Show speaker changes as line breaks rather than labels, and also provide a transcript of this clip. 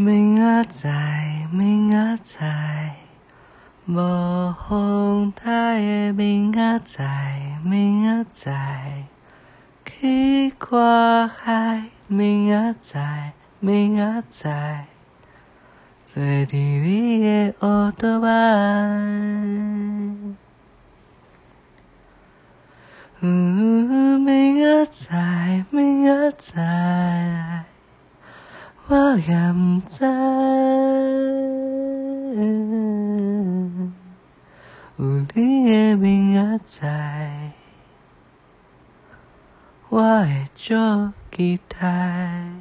明仔载，明仔载，无风台的明仔载，明仔载，去看海，明仔载，明仔载，坐伫你的乌托邦。明仔载，明仔载，我也不知有你的明仔载，我会足期待。